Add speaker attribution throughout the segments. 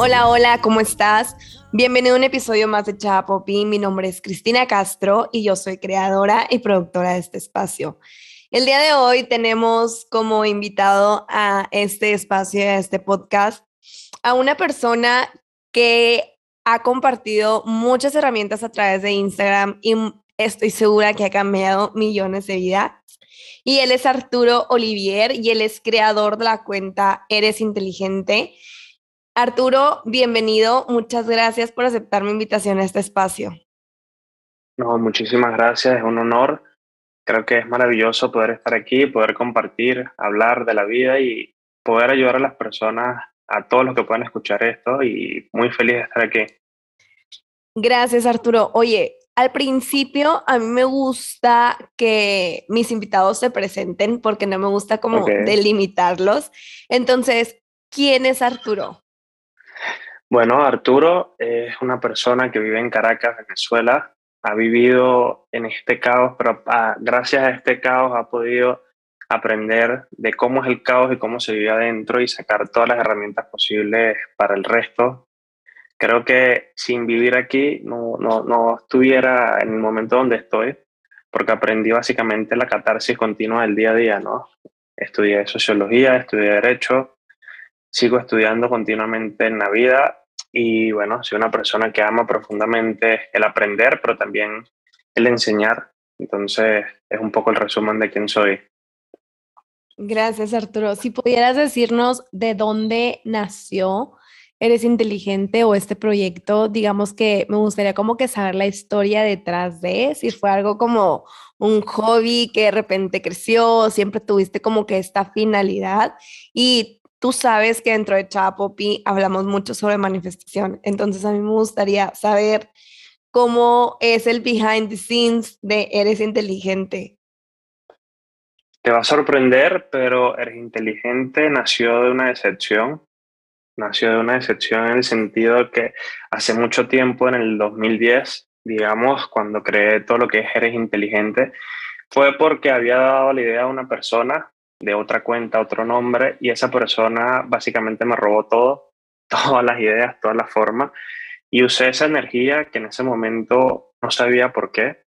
Speaker 1: Hola, hola, ¿cómo estás? Bienvenido a un episodio más de Chapopi. Mi nombre es Cristina Castro y yo soy creadora y productora de este espacio. El día de hoy tenemos como invitado a este espacio, a este podcast, a una persona que ha compartido muchas herramientas a través de Instagram y estoy segura que ha cambiado millones de vidas. Y él es Arturo Olivier y él es creador de la cuenta Eres Inteligente. Arturo, bienvenido. Muchas gracias por aceptar mi invitación a este espacio.
Speaker 2: No, muchísimas gracias. Es un honor. Creo que es maravilloso poder estar aquí, poder compartir, hablar de la vida y poder ayudar a las personas, a todos los que puedan escuchar esto y muy feliz de estar aquí.
Speaker 1: Gracias, Arturo. Oye, al principio a mí me gusta que mis invitados se presenten porque no me gusta como delimitarlos. Entonces, ¿quién es Arturo?
Speaker 2: Bueno, Arturo es una persona que vive en Caracas, Venezuela. Ha vivido en este caos, pero ah, gracias a este caos ha podido aprender de cómo es el caos y cómo se vive adentro y sacar todas las herramientas posibles para el resto creo que sin vivir aquí no, no, no estuviera en el momento donde estoy, porque aprendí básicamente la catarsis continua del día a día, ¿no? Estudié sociología, estudié derecho, sigo estudiando continuamente en la vida y bueno, soy una persona que ama profundamente el aprender, pero también el enseñar. Entonces es un poco el resumen de quién soy.
Speaker 1: Gracias, Arturo. Si pudieras decirnos de dónde nació eres inteligente o este proyecto, digamos que me gustaría como que saber la historia detrás de, si fue algo como un hobby que de repente creció, siempre tuviste como que esta finalidad y tú sabes que dentro de Chapopi hablamos mucho sobre manifestación, entonces a mí me gustaría saber cómo es el behind the scenes de Eres inteligente.
Speaker 2: Te va a sorprender, pero Eres inteligente nació de una decepción nació de una decepción en el sentido de que hace mucho tiempo, en el 2010, digamos, cuando creé todo lo que es Eres Inteligente, fue porque había dado la idea a una persona de otra cuenta, otro nombre, y esa persona básicamente me robó todo, todas las ideas, todas las formas, y usé esa energía que en ese momento no sabía por qué,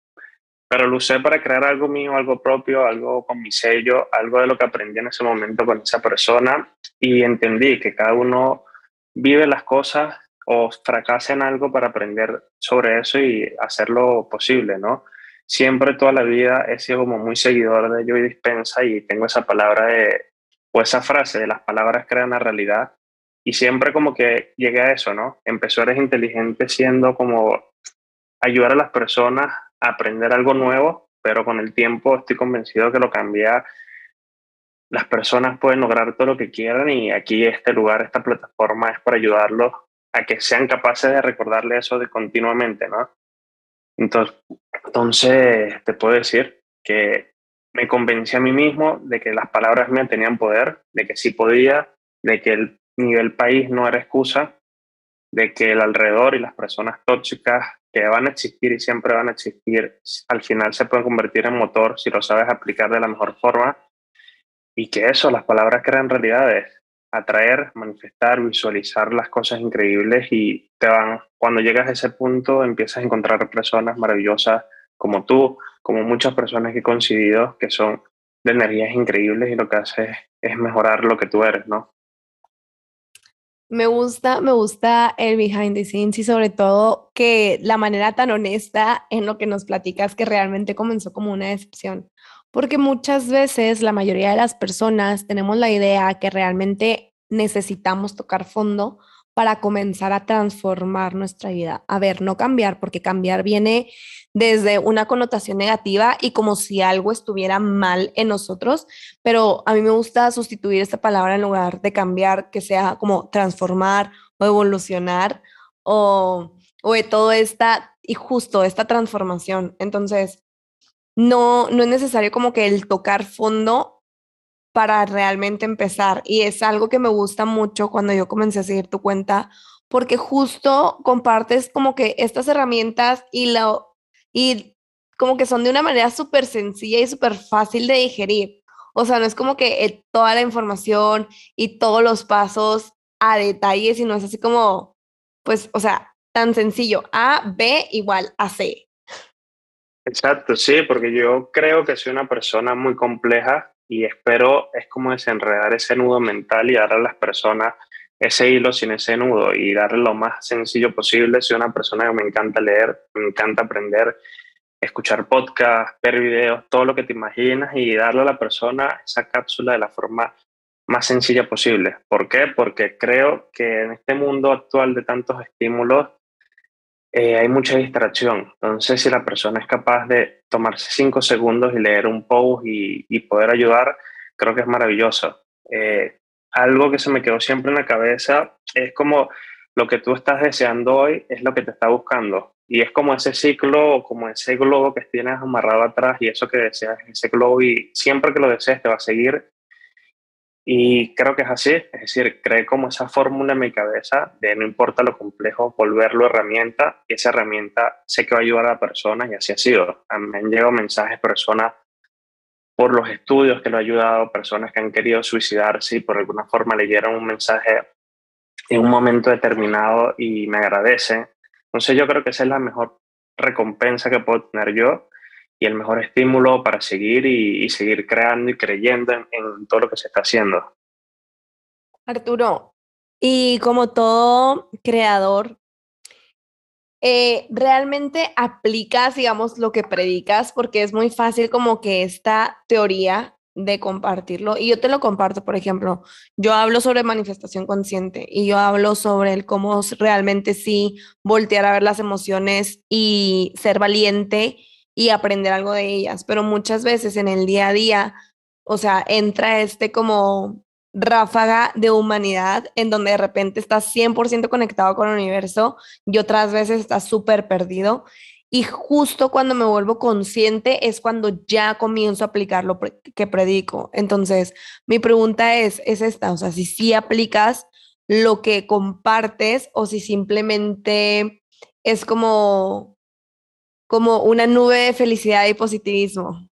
Speaker 2: pero lo usé para crear algo mío, algo propio, algo con mi sello, algo de lo que aprendí en ese momento con esa persona y entendí que cada uno vive las cosas o fracasa en algo para aprender sobre eso y hacerlo posible, ¿no? Siempre toda la vida he sido como muy seguidor de yo y dispensa y tengo esa palabra de, o esa frase de las palabras crean la realidad y siempre como que llegué a eso, ¿no? Empezó Eres Inteligente siendo como ayudar a las personas aprender algo nuevo, pero con el tiempo estoy convencido que lo cambia. Las personas pueden lograr todo lo que quieran y aquí este lugar, esta plataforma es para ayudarlos a que sean capaces de recordarle eso de continuamente, ¿no? Entonces, entonces, te puedo decir que me convencí a mí mismo de que las palabras mías tenían poder, de que sí podía, de que el nivel país no era excusa, de que el alrededor y las personas tóxicas que van a existir y siempre van a existir, al final se pueden convertir en motor si lo sabes aplicar de la mejor forma. Y que eso, las palabras crean realidades, atraer, manifestar, visualizar las cosas increíbles y te van, cuando llegas a ese punto empiezas a encontrar personas maravillosas como tú, como muchas personas que he coincidido que son de energías increíbles y lo que haces es mejorar lo que tú eres, ¿no?
Speaker 1: Me gusta, me gusta el behind the scenes y sobre todo que la manera tan honesta en lo que nos platicas que realmente comenzó como una decepción. Porque muchas veces la mayoría de las personas tenemos la idea que realmente necesitamos tocar fondo para comenzar a transformar nuestra vida. A ver, no cambiar, porque cambiar viene desde una connotación negativa y como si algo estuviera mal en nosotros, pero a mí me gusta sustituir esta palabra en lugar de cambiar, que sea como transformar o evolucionar o, o de todo esta y justo esta transformación. Entonces, no, no es necesario como que el tocar fondo para realmente empezar. Y es algo que me gusta mucho cuando yo comencé a seguir tu cuenta, porque justo compartes como que estas herramientas y, lo, y como que son de una manera súper sencilla y súper fácil de digerir. O sea, no es como que eh, toda la información y todos los pasos a detalles y no es así como, pues, o sea, tan sencillo, A, B igual a C.
Speaker 2: Exacto, sí, porque yo creo que soy una persona muy compleja y espero es como desenredar ese nudo mental y darle a las personas ese hilo sin ese nudo y darle lo más sencillo posible. Soy una persona que me encanta leer, me encanta aprender, escuchar podcasts, ver videos, todo lo que te imaginas y darle a la persona esa cápsula de la forma más sencilla posible. ¿Por qué? Porque creo que en este mundo actual de tantos estímulos eh, hay mucha distracción. Entonces, si la persona es capaz de tomarse cinco segundos y leer un post y, poder ayudar, creo que es maravilloso. Eh, algo que se me quedó siempre en la cabeza es como lo que tú estás deseando hoy es lo que te está buscando. Y es como ese ciclo o como ese globo que tienes amarrado atrás y eso que deseas, ese globo y siempre que lo desees te va a seguir y creo que es así, es decir, creé como esa fórmula en mi cabeza de no importa lo complejo, volverlo herramienta y esa herramienta sé que va a ayudar a personas y así ha sido. Me han llegado mensajes personas por los estudios que lo ha ayudado, personas que han querido suicidarse y por alguna forma leyeron un mensaje en un momento determinado y me agradecen. Entonces yo creo que esa es la mejor recompensa que puedo tener yo y el mejor estímulo para seguir y, seguir creando y creyendo en, todo lo que se está haciendo.
Speaker 1: Arturo, y como todo creador, eh, realmente aplicas, digamos, lo que predicas, porque es muy fácil como que esta teoría de compartirlo. Y yo te lo comparto, por ejemplo, yo hablo sobre manifestación consciente y yo hablo sobre el cómo realmente sí voltear a ver las emociones y ser valiente y aprender algo de ellas, pero muchas veces en el día a día, o sea, entra este como ráfaga de humanidad en donde de repente estás 100% conectado con el universo y otras veces estás súper perdido. Y justo cuando me vuelvo consciente es cuando ya comienzo a aplicar lo que predico. Entonces, mi pregunta es, es esta, o sea, si sí aplicas lo que compartes o si simplemente es como como una nube de felicidad y positivismo?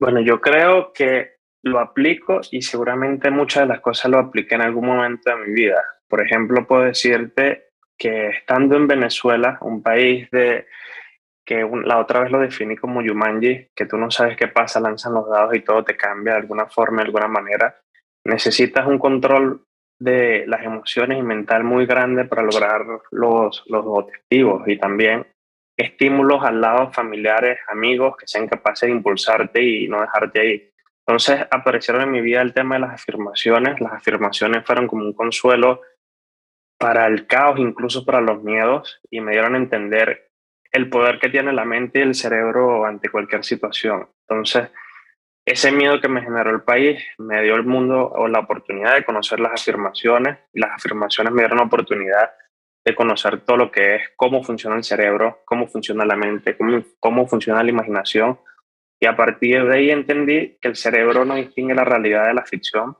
Speaker 2: Bueno, yo creo que lo aplico y seguramente muchas de las cosas lo apliqué en algún momento de mi vida. Por ejemplo, puedo decirte que estando en Venezuela, un país de que la otra vez lo definí como Yumanji, que tú no sabes qué pasa, lanzan los dados y todo te cambia de alguna forma, de alguna manera. Necesitas un control de las emociones y mental muy grande para lograr los, los objetivos y también estímulos al lado familiares, amigos que sean capaces de impulsarte y no dejarte ahí. Entonces aparecieron en mi vida el tema de las afirmaciones. Las afirmaciones fueron como un consuelo para el caos, incluso para los miedos, y me dieron a entender el poder que tiene la mente y el cerebro ante cualquier situación. Entonces, ese miedo que me generó el país me dio el mundo o la oportunidad de conocer las afirmaciones y las afirmaciones me dieron la oportunidad de conocer todo lo que es cómo funciona el cerebro, cómo funciona la mente, cómo, cómo funciona la imaginación. Y a partir de ahí entendí que el cerebro no distingue la realidad de la ficción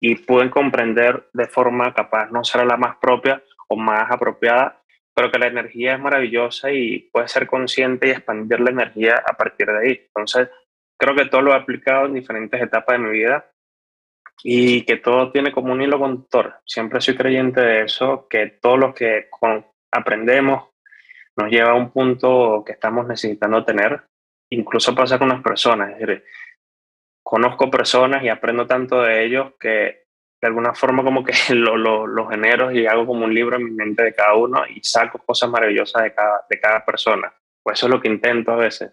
Speaker 2: y pude comprender de forma capaz, no será la más propia o más apropiada, pero que la energía es maravillosa y puedes ser consciente y expandir la energía a partir de ahí. Entonces, creo que todo lo he aplicado en diferentes etapas de mi vida y que todo tiene como un hilo conductor. Siempre soy creyente de eso, que todo lo que aprendemos nos lleva a un punto que estamos necesitando tener. Incluso pasa con las personas. Es decir, conozco personas y aprendo tanto de ellos que de alguna forma como que lo, genero y hago como un libro en mi mente de cada uno y saco cosas maravillosas de cada, de cada persona. Pues eso es lo que intento a veces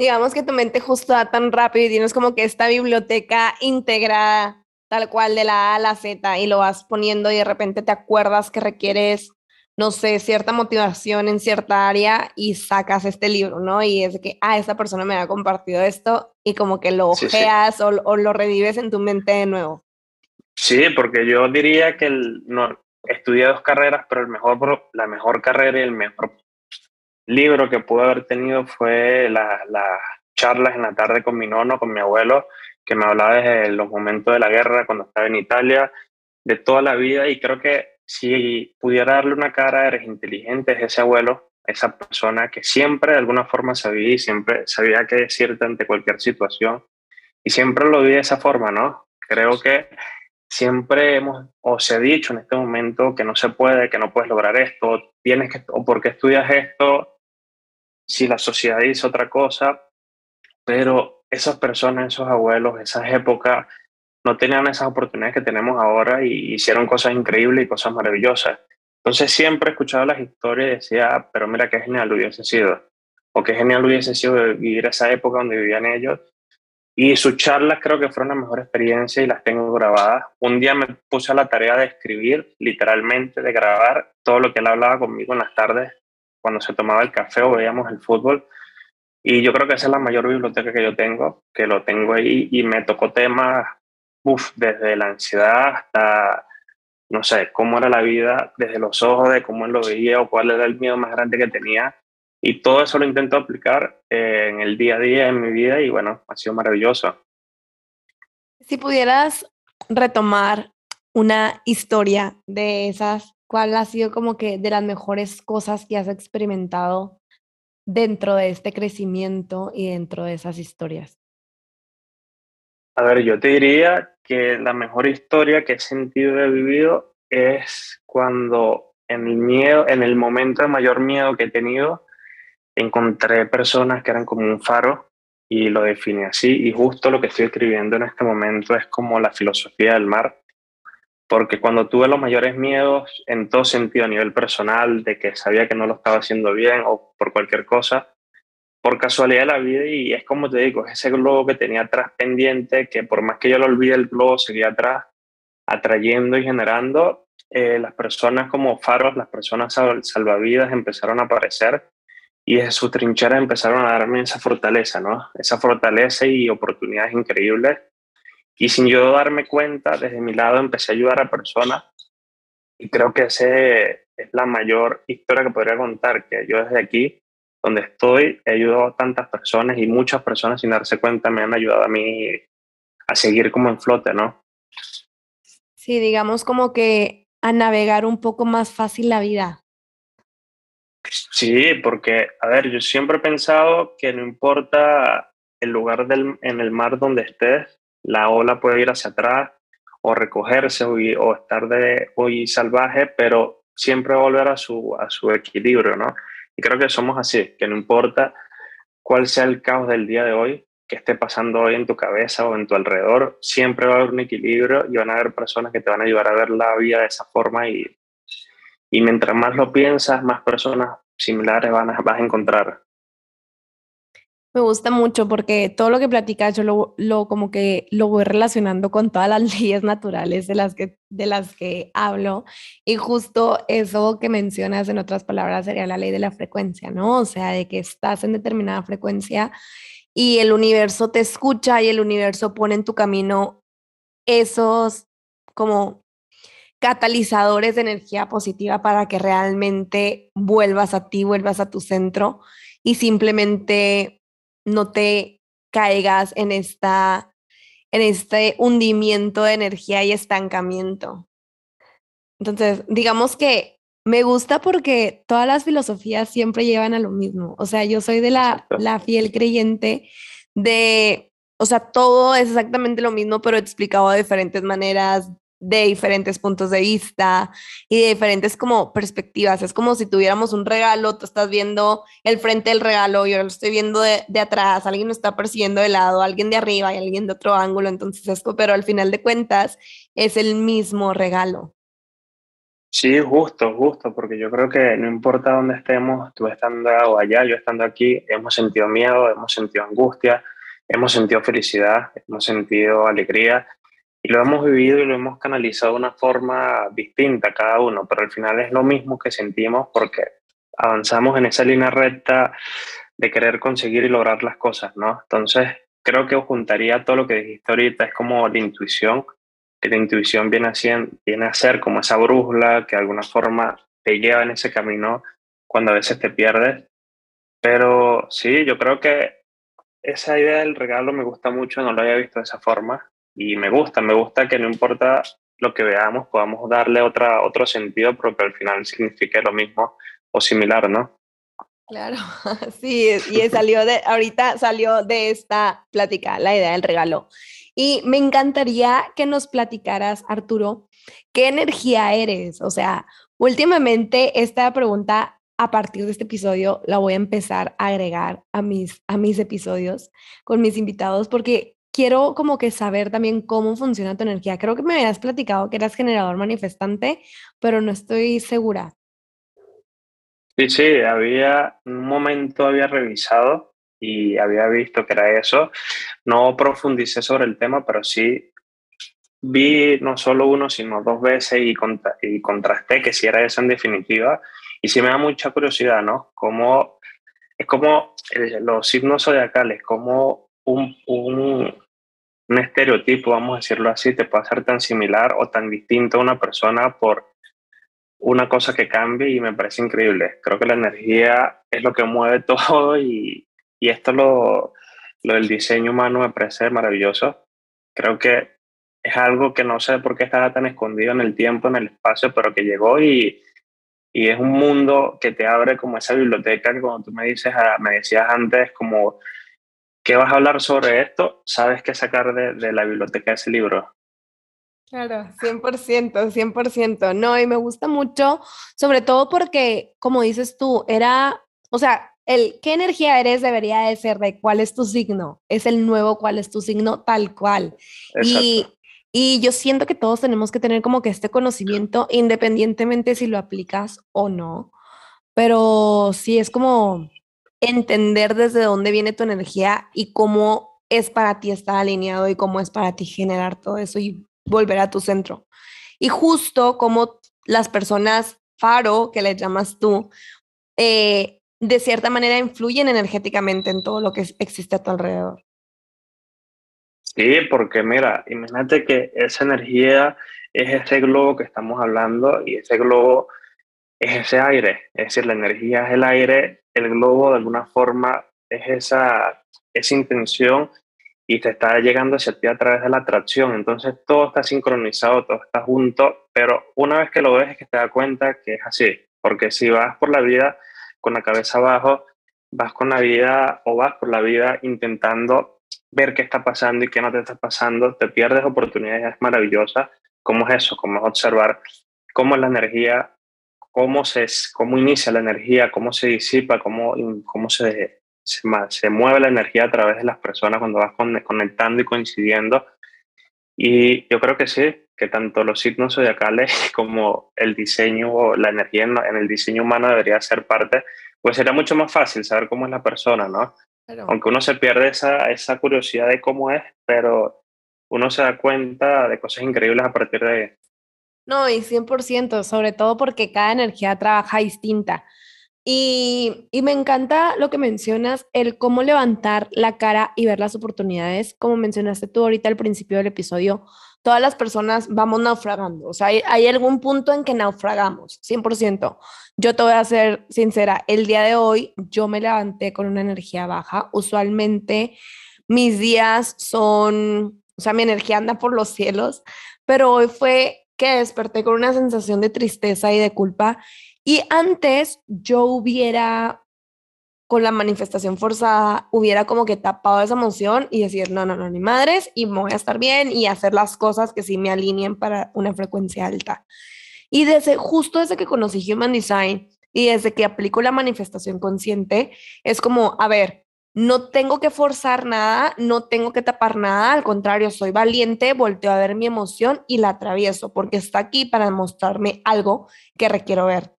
Speaker 1: digamos que tu mente justo da tan rápido y tienes como que esta biblioteca integrada tal cual de la A a la Z y lo vas poniendo y de repente te acuerdas que requieres, no sé, cierta motivación en cierta área y sacas este libro, ¿no? Y es que, ah, esta persona me ha compartido esto y como que lo ojeas O, o, lo revives en tu mente de nuevo.
Speaker 2: Sí, porque yo diría que el, no, estudié dos carreras, pero el mejor, la mejor carrera y el mejor libro que pude haber tenido fue las charlas en la tarde con mi nono, con mi abuelo, que me hablaba desde los momentos de la guerra, cuando estaba en Italia, de toda la vida. Y creo que si pudiera darle una cara, eres inteligente, es ese abuelo, esa persona que siempre de alguna forma sabía y siempre sabía qué decirte ante cualquier situación. Y siempre lo vi de esa forma, ¿no? Creo que siempre hemos, o se ha dicho en este momento que no se puede, que no puedes lograr esto, tienes que, o porque estudias esto, si la sociedad dice otra cosa, pero esas personas, esos abuelos, esas épocas, no tenían esas oportunidades que tenemos ahora y hicieron cosas increíbles y cosas maravillosas. Entonces siempre he escuchado las historias y decía, pero mira qué genial hubiese sido, o qué genial hubiese sido vivir esa época donde vivían ellos y sus charlas creo que fueron la mejor experiencia y las tengo grabadas. Un día me puse a la tarea de escribir, literalmente, de grabar todo lo que él hablaba conmigo en las tardes, cuando se tomaba el café o veíamos el fútbol. Y yo creo que esa es la mayor biblioteca que yo tengo, que lo tengo ahí y me tocó temas, uff, desde la ansiedad hasta, no sé, cómo era la vida desde los ojos, de cómo él lo veía o cuál era el miedo más grande que tenía y todo eso lo intento aplicar eh, en el día a día, en mi vida, y bueno, ha sido maravilloso.
Speaker 1: Si pudieras retomar una historia de esas, ¿cuál ha sido como que de las mejores cosas que has experimentado dentro de este crecimiento y dentro de esas historias?
Speaker 2: A ver, yo te diría que la mejor historia que he sentido y he vivido es cuando en el miedo, en el momento de mayor miedo que he tenido, encontré personas que eran como un faro y lo definí así. Y justo lo que estoy escribiendo en este momento es como la filosofía del mar, porque cuando tuve los mayores miedos en todo sentido, a nivel personal, de que sabía que no lo estaba haciendo bien o por cualquier cosa, por casualidad de la vida, y es como te digo, ese globo que tenía atrás pendiente, que por más que yo lo olvide, el globo seguía atrás, atrayendo y generando. Eh, las personas como faros, las personas salvavidas empezaron a aparecer y desde sus trincheras empezaron a darme esa fortaleza, ¿no? Esa fortaleza y oportunidades increíbles. Y sin yo darme cuenta, desde mi lado empecé a ayudar a personas y creo que esa es la mayor historia que podría contar, que yo desde aquí, donde estoy, he ayudado a tantas personas y muchas personas sin darse cuenta me han ayudado a mí a seguir como en flote, ¿no?
Speaker 1: Sí, digamos como que a navegar un poco más fácil la vida.
Speaker 2: Sí, porque, a ver, yo siempre he pensado que no importa el lugar del, en el mar donde estés, la ola puede ir hacia atrás o recogerse o, estar de hoy salvaje, pero siempre volver a su, a su equilibrio, ¿no? Y creo que somos así, que no importa cuál sea el caos del día de hoy, que esté pasando hoy en tu cabeza o en tu alrededor, siempre va a haber un equilibrio y van a haber personas que te van a ayudar a ver la vida de esa forma y y mientras más lo piensas, más personas similares van a, vas a encontrar.
Speaker 1: Me gusta mucho porque todo lo que platicas yo lo, como que lo voy relacionando con todas las leyes naturales de las que de las que hablo y justo eso que mencionas en otras palabras sería la ley de la frecuencia, ¿no? O sea, de que estás en determinada frecuencia y el universo te escucha y el universo pone en tu camino esos como catalizadores de energía positiva para que realmente vuelvas a ti, vuelvas a tu centro y simplemente no te caigas en esta en este hundimiento de energía y estancamiento. Entonces, digamos que me gusta porque todas las filosofías siempre llevan a lo mismo. O sea, yo soy de la, la fiel creyente de, o sea, todo es exactamente lo mismo, pero explicado de diferentes maneras, de diferentes puntos de vista y de diferentes como perspectivas. Es como si tuviéramos un regalo, tú estás viendo el frente del regalo, yo lo estoy viendo de, de atrás, alguien lo está persiguiendo de lado, alguien de arriba y alguien de otro ángulo, entonces es, pero al final de cuentas es el mismo regalo.
Speaker 2: Sí, justo, justo, porque yo creo que no importa dónde estemos, tú estando allá, yo estando aquí, hemos sentido miedo, hemos sentido angustia, hemos sentido felicidad, hemos sentido alegría y lo hemos vivido y lo hemos canalizado de una forma distinta cada uno, pero al final es lo mismo que sentimos porque avanzamos en esa línea recta de querer conseguir y lograr las cosas, ¿no? Entonces, creo que juntaría todo lo que dijiste ahorita, es como la intuición, que la intuición viene a, ser, viene a ser como esa brújula que de alguna forma te lleva en ese camino cuando a veces te pierdes. Pero sí, yo creo que esa idea del regalo me gusta mucho, no lo había visto de esa forma y me gusta, me gusta que no importa lo que veamos, podamos darle otra, otro sentido, pero que al final signifique lo mismo o similar, ¿no?
Speaker 1: Claro, sí, y salió de, ahorita salió de esta plática la idea del regalo. Y me encantaría que nos platicaras, Arturo, ¿qué energía eres? O sea, últimamente esta pregunta a partir de este episodio la voy a empezar a agregar a mis, a mis episodios con mis invitados porque quiero como que saber también cómo funciona tu energía. Creo que me habías platicado que eras generador manifestante, pero no estoy segura.
Speaker 2: Sí, sí, había un momento había revisado y había visto que era eso. No profundicé sobre el tema, pero sí vi no solo uno, sino dos veces y, y contrasté que si era eso en definitiva. Y sí me da mucha curiosidad, ¿no? Cómo, es como los signos zodiacales, como un, un, un estereotipo, vamos a decirlo así, te puede hacer tan similar o tan distinto a una persona por una cosa que cambie y me parece increíble. Creo que la energía es lo que mueve todo y, y esto lo, lo del diseño humano me parece maravilloso. Creo que es algo que no sé por qué estaba tan escondido en el tiempo, en el espacio, pero que llegó y, y es un mundo que te abre como esa biblioteca que cuando tú me dices, ah, me decías antes como ¿qué vas a hablar sobre esto? Sabes qué sacar de, de la biblioteca de ese libro.
Speaker 1: Claro, 100%, 100%. No, y me gusta mucho, sobre todo porque, como dices tú, era, o sea, el qué energía eres debería de ser de cuál es tu signo, es el nuevo cuál es tu signo tal cual. Y, y yo siento que todos tenemos que tener como que este conocimiento independientemente si lo aplicas o no, pero sí es como entender desde dónde viene tu energía y cómo es para ti estar alineado y cómo es para ti generar todo eso y volver a tu centro. Y justo como las personas faro, que le llamas tú, eh, de cierta manera influyen energéticamente en todo lo que existe a tu alrededor.
Speaker 2: Sí, porque mira, imagínate que esa energía es ese globo que estamos hablando y ese globo es ese aire, es decir, la energía es el aire, el globo de alguna forma es esa, esa intención y te está llegando hacia ti a través de la atracción. Entonces todo está sincronizado, todo está junto, pero una vez que lo ves es que te das cuenta que es así, porque si vas por la vida con la cabeza abajo, vas con la vida o vas por la vida intentando ver qué está pasando y qué no te está pasando, te pierdes oportunidades maravillosas. ¿Cómo es eso? ¿Cómo es observar cómo es la energía cómo, se, cómo inicia la energía, cómo se disipa, cómo, cómo se, se, se mueve la energía a través de las personas cuando vas conectando y coincidiendo. Y yo creo que sí, que tanto los signos zodiacales como el diseño o la energía en, el diseño humano debería ser parte, pues sería mucho más fácil saber cómo es la persona, ¿no? Aunque uno se pierde esa, esa curiosidad de cómo es, pero uno se da cuenta de cosas increíbles a partir de.
Speaker 1: No, y 100%, sobre todo porque cada energía trabaja distinta. Y, y, me encanta lo que mencionas, el cómo levantar la cara y ver las oportunidades. Como mencionaste tú ahorita al principio del episodio, todas las personas vamos naufragando. O sea, hay, hay algún punto en que naufragamos, 100%. Yo te voy a ser sincera, el día de hoy yo me levanté con una energía baja. Usualmente mis días son, o sea, mi energía anda por los cielos, pero hoy fue que desperté con una sensación de tristeza y de culpa. Y antes yo hubiera, con la manifestación forzada, hubiera como que tapado esa emoción y decir, no, no, no, ni madres, y me voy a estar bien y hacer las cosas que sí me alineen para una frecuencia alta. Y desde, justo desde que conocí Human Design y desde que aplico la manifestación consciente, es como, a ver, no tengo que forzar nada, no tengo que tapar nada, al contrario, soy valiente, volteo a ver mi emoción y la atravieso porque está aquí para mostrarme algo que requiero ver.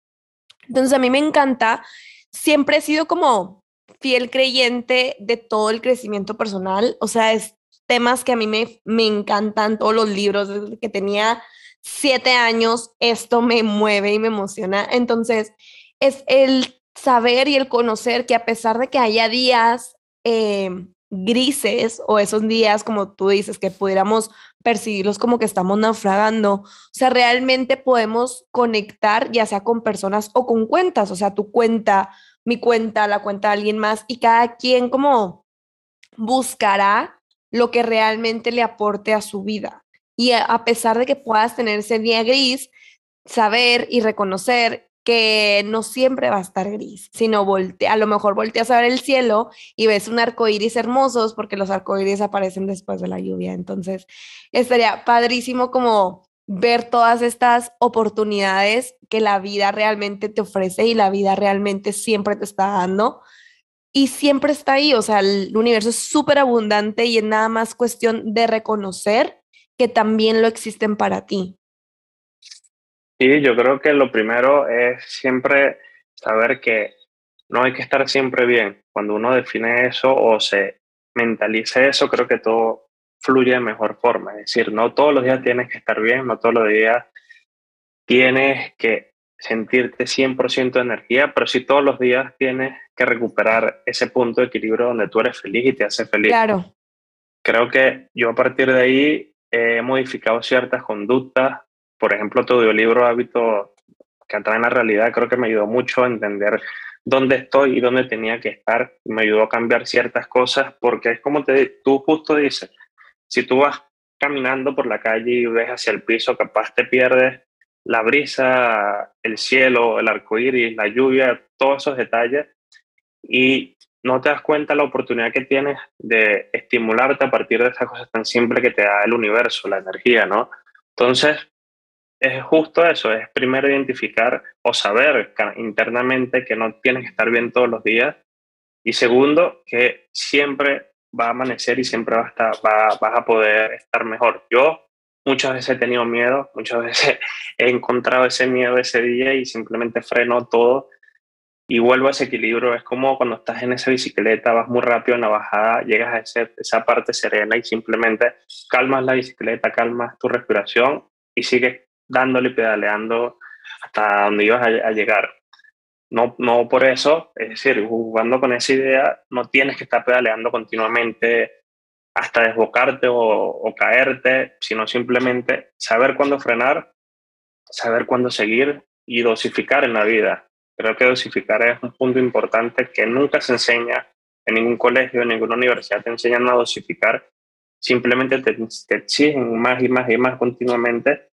Speaker 1: Entonces a mí me encanta, siempre he sido como fiel creyente de todo el crecimiento personal, o sea, es temas que a mí me, me encantan, todos los libros, desde que tenía siete años, esto me mueve y me emociona. Entonces, es el saber y el conocer que a pesar de que haya días em, grises o esos días, como tú dices, que pudiéramos percibirlos como que estamos naufragando, o sea, realmente podemos conectar ya sea con personas o con cuentas, o sea, tu cuenta, mi cuenta, la cuenta de alguien más, y cada quien como buscará lo que realmente le aporte a su vida. Y a pesar de que puedas tener ese día gris, saber y reconocer que no siempre va a estar gris, sino voltea, a lo mejor volteas a ver el cielo y ves un arco iris hermosos porque los arcoíris aparecen después de la lluvia. Entonces, estaría padrísimo como ver todas estas oportunidades que la vida realmente te ofrece y la vida realmente siempre te está dando. Y siempre está ahí, o sea, el universo es súper abundante y es nada más cuestión de reconocer que también lo existen para ti.
Speaker 2: Sí, yo creo que lo primero es siempre saber que no hay que estar siempre bien. Cuando uno define eso o se mentaliza eso, creo que todo fluye de mejor forma. Es decir, no todos los días tienes que estar bien, no todos los días tienes que sentirte 100% de energía, pero sí todos los días tienes que recuperar ese punto de equilibrio donde tú eres feliz y te hace feliz.
Speaker 1: Claro.
Speaker 2: Creo que yo a partir de ahí he modificado ciertas conductas, por ejemplo, tu audiolibro Hábito que atraen la realidad, creo que me ayudó mucho a entender dónde estoy y dónde tenía que estar. Me ayudó a cambiar ciertas cosas porque es como te, tú justo dices, si tú vas caminando por la calle y ves hacia el piso, capaz te pierdes la brisa, el cielo, el arco iris, la lluvia, todos esos detalles y no te das cuenta la oportunidad que tienes de estimularte a partir de esas cosas tan simples que te da el universo, la energía, ¿no? Entonces, es justo eso, es primero identificar o saber internamente que no tienes que estar bien todos los días y segundo, que siempre va a amanecer y siempre va a estar, va, vas a poder estar mejor. Yo muchas veces he tenido miedo, muchas veces he encontrado ese miedo ese día y simplemente freno todo y vuelvo a ese equilibrio. Es como cuando estás en esa bicicleta, vas muy rápido en la bajada, llegas a ese, esa parte serena y simplemente calmas la bicicleta, calmas tu respiración y sigues dándole y pedaleando hasta donde ibas a, llegar. No, no por eso, es decir, jugando con esa idea, no tienes que estar pedaleando continuamente hasta desbocarte o, caerte, sino simplemente saber cuándo frenar, saber cuándo seguir y dosificar en la vida. Creo que dosificar es un punto importante que nunca se enseña en ningún colegio, en ninguna universidad te enseñan a dosificar, simplemente te, te exigen más y más y más continuamente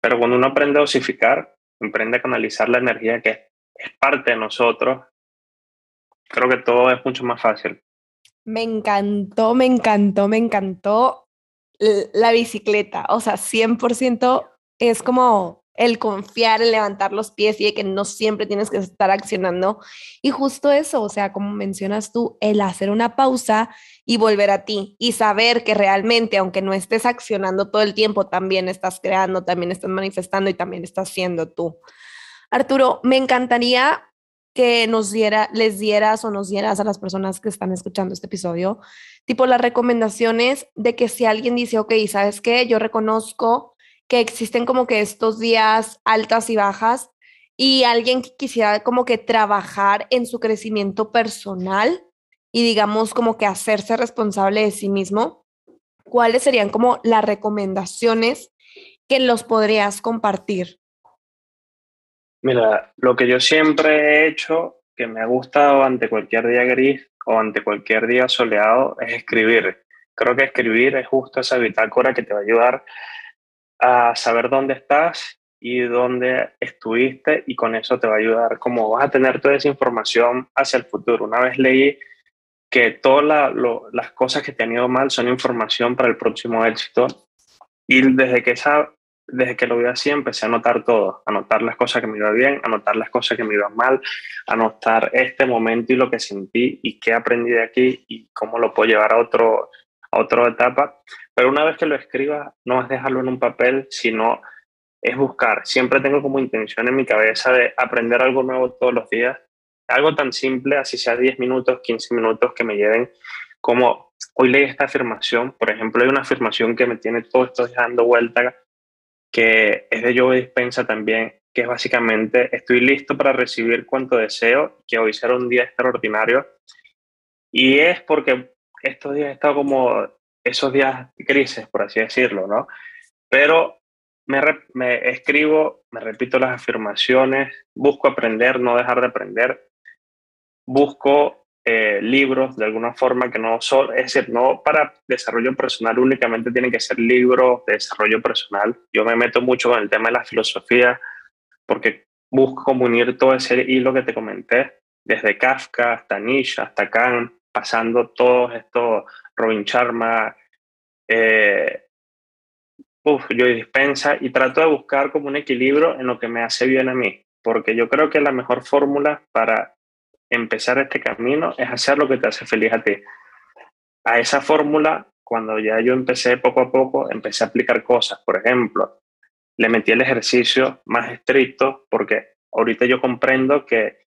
Speaker 2: pero cuando uno aprende a dosificar, aprende a canalizar la energía que es parte de nosotros, creo que todo es mucho más fácil.
Speaker 1: Me encantó, me encantó, me encantó la bicicleta. O sea, 100% es como el confiar en levantar los pies y de que no siempre tienes que estar accionando. Y justo eso, o sea, como mencionas tú, el hacer una pausa y volver a ti y saber que realmente, aunque no estés accionando todo el tiempo, también estás creando, también estás manifestando y también estás siendo tú. Arturo, me encantaría que nos diera, les dieras o nos dieras a las personas que están escuchando este episodio, tipo las recomendaciones de que si alguien dice, ok, ¿sabes qué? Yo reconozco que existen como que estos días altas y bajas y alguien que quisiera como que trabajar en su crecimiento personal y digamos como que hacerse responsable de sí mismo, ¿cuáles serían como las recomendaciones que los podrías compartir?
Speaker 2: Mira, lo que yo siempre he hecho, que me ha gustado ante cualquier día gris o ante cualquier día soleado, es escribir. Creo que escribir es justo esa bitácora que te va a ayudar a saber dónde estás y dónde estuviste y con eso te va a ayudar como vas a tener toda esa información hacia el futuro. Una vez leí que todas las cosas que te han ido mal son información para el próximo éxito y desde que, esa, desde que lo vi así empecé a anotar todo, anotar las cosas que me iban bien, anotar las cosas que me iban mal, anotar este momento y lo que sentí y qué aprendí de aquí y cómo lo puedo llevar a, otro, a otra etapa pero una vez que lo escriba, no es dejarlo en un papel, sino es buscar. Siempre tengo como intención en mi cabeza de aprender algo nuevo todos los días. Algo tan simple, así sea 10 minutos, 15 minutos que me lleven, como hoy leí esta afirmación. Por ejemplo, hay una afirmación que me tiene todo esto dando vuelta, que es de Joe Dispensa también, que es básicamente, estoy listo para recibir cuanto deseo, que hoy será un día extraordinario. Y es porque estos días he estado como esos días grises, por así decirlo, ¿no? Pero me, me, escribo, me repito las afirmaciones, busco aprender, no dejar de aprender, busco eh, libros de alguna forma que no son, es decir, no para desarrollo personal únicamente tienen que ser libros de desarrollo personal. Yo me meto mucho con el tema de la filosofía porque busco unir todo ese hilo que te comenté, desde Kafka hasta Nietzsche, hasta Kant, pasando todos estos, Robin Sharma, eh, yo dispensa y trato de buscar como un equilibrio en lo que me hace bien a mí, porque yo creo que la mejor fórmula para empezar este camino es hacer lo que te hace feliz a ti. A esa fórmula, cuando ya yo empecé poco a poco, empecé a aplicar cosas. Por ejemplo, le metí el ejercicio más estricto porque ahorita yo comprendo que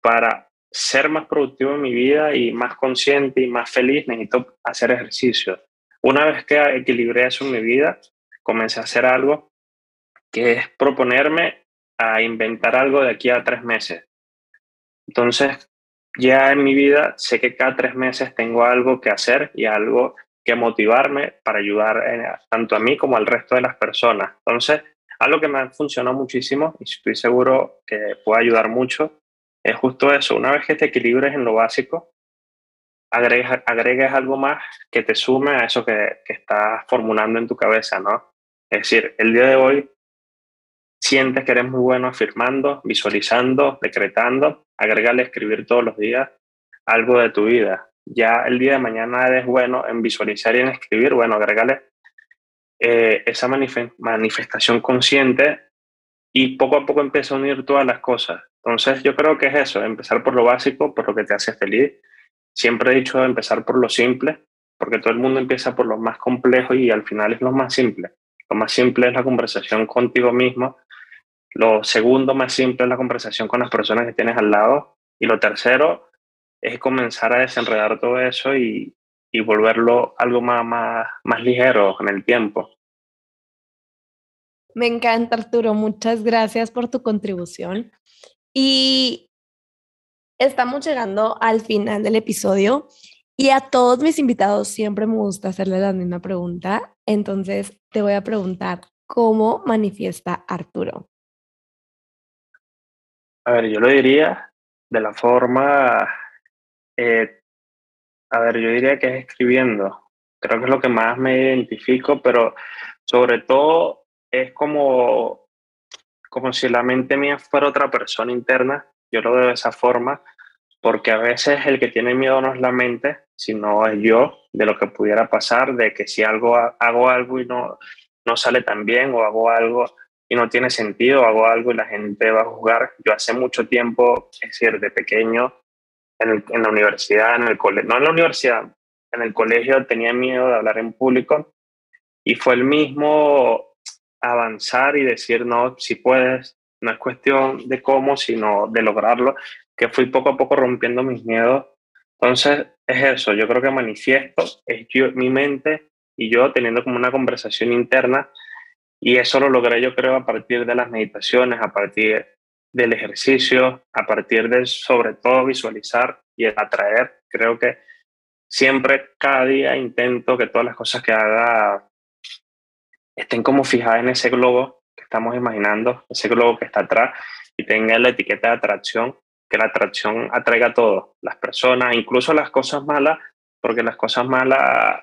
Speaker 2: para ser más productivo en mi vida y más consciente y más feliz necesito hacer ejercicio. Una vez que equilibré eso en mi vida, comencé a hacer algo que es proponerme a inventar algo de aquí a tres meses. Entonces, ya en mi vida sé que cada tres meses tengo algo que hacer y algo que motivarme para ayudar tanto a mí como al resto de las personas. Entonces, algo que me ha funcionado muchísimo y estoy seguro que puede ayudar mucho es justo eso. Una vez que te equilibres en lo básico, agregas, agregues algo más que te sume a eso que, que estás formulando en tu cabeza, ¿no? Es decir, el día de hoy sientes que eres muy bueno afirmando, visualizando, decretando, agregarle escribir todos los días algo de tu vida. Ya el día de mañana eres bueno en visualizar y en escribir, bueno, agregarle eh, esa manifestación consciente y poco a poco empieza a unir todas las cosas. Entonces yo creo que es eso, empezar por lo básico, por lo que te hace feliz. Siempre he dicho empezar por lo simple, porque todo el mundo empieza por lo más complejo y al final es lo más simple. Lo más simple es la conversación contigo mismo. Lo segundo más simple es la conversación con las personas que tienes al lado. Y lo tercero es comenzar a desenredar todo eso y, y volverlo algo más, más, más ligero en el tiempo.
Speaker 1: Me encanta, Arturo. Muchas gracias por tu contribución. Y estamos llegando al final del episodio y a todos mis invitados siempre me gusta hacerle la misma pregunta. Entonces te voy a preguntar, ¿cómo manifiesta Arturo?
Speaker 2: A ver, yo lo diría de la forma eh, a ver, yo diría que es escribiendo. Creo que es lo que más me identifico, pero sobre todo es como, como si la mente mía fuera otra persona interna. Yo lo veo de esa forma, porque a veces el que tiene miedo no es la mente, sino es yo, de lo que pudiera pasar, de que si algo hago algo y no, no sale tan bien, o hago algo y no tiene sentido, hago algo y la gente va a juzgar. Yo hace mucho tiempo, es decir, de pequeño, en la universidad, en el colegio, no en la universidad, en el colegio tenía miedo de hablar en público y fue el mismo avanzar y decir, no, si puedes, no es cuestión de cómo, sino de lograrlo, que fui poco a poco rompiendo mis miedos. Entonces, es eso, yo creo que manifiesto, es mi mente y yo teniendo como una conversación interna y eso lo logré yo creo a partir de las meditaciones, a partir del ejercicio, a partir de sobre todo visualizar y atraer. Creo que siempre, cada día intento que todas las cosas que haga estén como fijadas en ese globo que estamos imaginando, ese globo que está atrás y tenga la etiqueta de atracción, que la atracción atraiga a todos, las personas, incluso las cosas malas, porque las cosas malas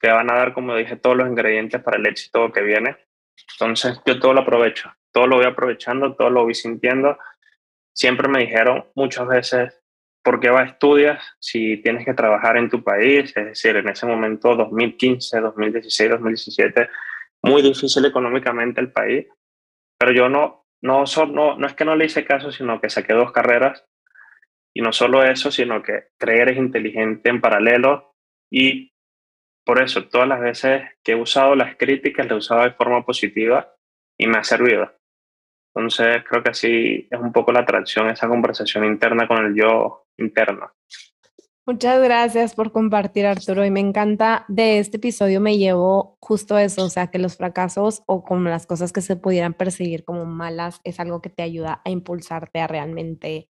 Speaker 2: te van a dar, como dije, todos los ingredientes para el éxito que viene. Entonces yo todo lo aprovecho todo lo voy aprovechando, todo lo voy sintiendo. Siempre me dijeron muchas veces, ¿por qué vas a estudiar si tienes que trabajar en tu país? Es decir, en ese momento, 2015, 2016, 2017, muy difícil económicamente el país, pero yo no, no, no, no es que no le hice caso, sino que saqué dos carreras y no solo eso, sino que creer es inteligente en paralelo y por eso todas las veces que he usado las críticas, las he usado de forma positiva y me ha servido. Entonces creo que así es un poco la atracción, esa conversación interna con el yo interno.
Speaker 1: Muchas gracias por compartir, Arturo. Y me encanta de este episodio, me llevo justo eso, o sea, que los fracasos o como las cosas que se pudieran perseguir como malas es algo que te ayuda a impulsarte a realmente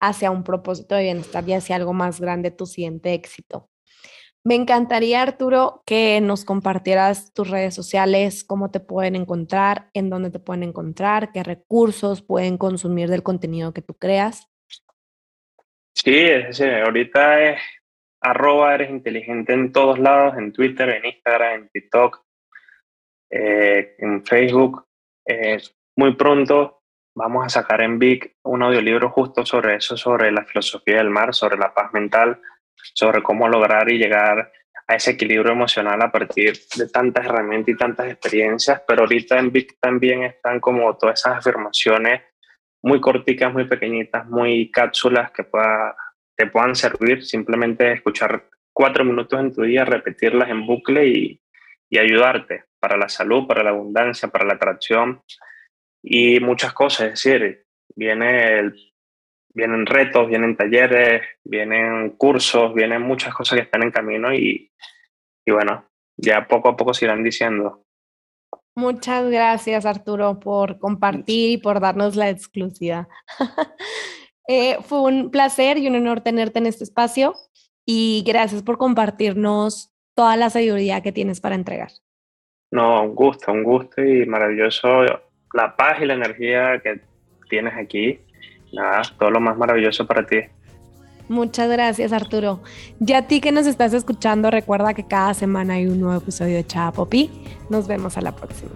Speaker 1: hacia un propósito de bienestar y hacia algo más grande, tu siguiente éxito. Me encantaría, Arturo, que nos compartieras tus redes sociales, cómo te pueden encontrar, en dónde te pueden encontrar, qué recursos pueden consumir del contenido que tú creas.
Speaker 2: Sí, es ahorita es arroba eres inteligente en todos lados, en Twitter, en Instagram, en TikTok, eh, en Facebook. muy pronto vamos a sacar en Vic un audiolibro justo sobre eso, sobre la filosofía del mar, sobre la paz mental, sobre cómo lograr y llegar a ese equilibrio emocional a partir de tantas herramientas y tantas experiencias, pero ahorita en Vic también están como todas esas afirmaciones muy corticas, muy pequeñitas, muy cápsulas que pueda, te puedan servir, simplemente escuchar cuatro minutos en tu día, repetirlas en bucle y, y ayudarte para la salud, para la abundancia, para la atracción y muchas cosas. Es decir, viene vienen retos, vienen talleres, vienen cursos, vienen muchas cosas que están en camino y, y bueno, ya poco a poco se irán diciendo.
Speaker 1: Muchas gracias Arturo por compartir y por darnos la exclusiva. Eh, fue un placer y un honor tenerte en este espacio y gracias por compartirnos toda la sabiduría que tienes para entregar.
Speaker 2: No, un gusto, un gusto y maravilloso la paz y la energía que tienes aquí. Nada, todo lo más maravilloso para ti.
Speaker 1: Muchas gracias, Arturo. Ya a ti que nos estás escuchando, recuerda que cada semana hay un nuevo episodio de Chava. Nos vemos a la próxima.